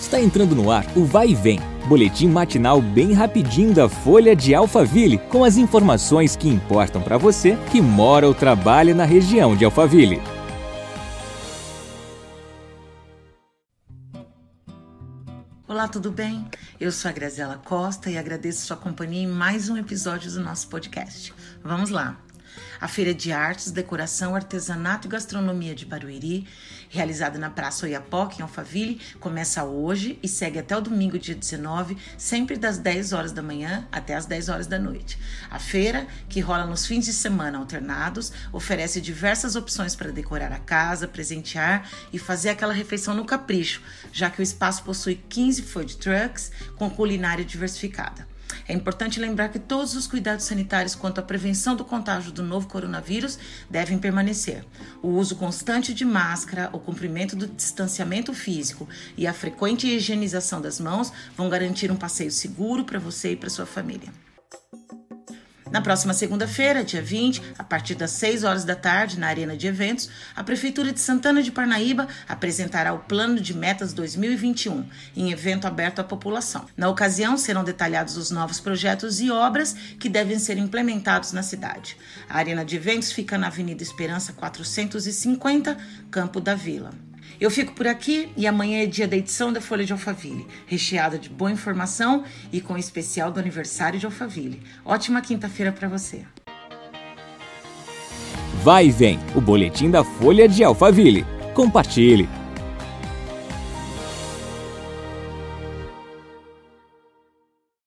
Está entrando no ar o Vai e Vem, boletim matinal bem rapidinho da Folha de Alphaville, com as informações que importam para você que mora ou trabalha na região de Alphaville. Olá, tudo bem? Eu sou a Graziela Costa e agradeço sua companhia em mais um episódio do nosso podcast. Vamos lá! A Feira de Artes, Decoração, Artesanato e Gastronomia de Barueri, realizada na Praça Oiapoque, em Alphaville, começa hoje e segue até o domingo, dia 19, sempre das 10 horas da manhã até as 10 horas da noite. A feira, que rola nos fins de semana alternados, oferece diversas opções para decorar a casa, presentear e fazer aquela refeição no capricho, já que o espaço possui 15 food trucks com culinária diversificada. É importante lembrar que todos os cuidados sanitários quanto à prevenção do contágio do novo coronavírus devem permanecer. O uso constante de máscara, o cumprimento do distanciamento físico e a frequente higienização das mãos vão garantir um passeio seguro para você e para sua família. Na próxima segunda-feira, dia 20, a partir das 6 horas da tarde, na Arena de Eventos, a Prefeitura de Santana de Parnaíba apresentará o Plano de Metas 2021, em evento aberto à população. Na ocasião, serão detalhados os novos projetos e obras que devem ser implementados na cidade. A Arena de Eventos fica na Avenida Esperança 450, Campo da Vila. Eu fico por aqui e amanhã é dia da edição da Folha de Alphaville, recheada de boa informação e com especial do aniversário de Alphaville. Ótima quinta-feira para você. Vai e vem, o boletim da Folha de Alphaville. Compartilhe.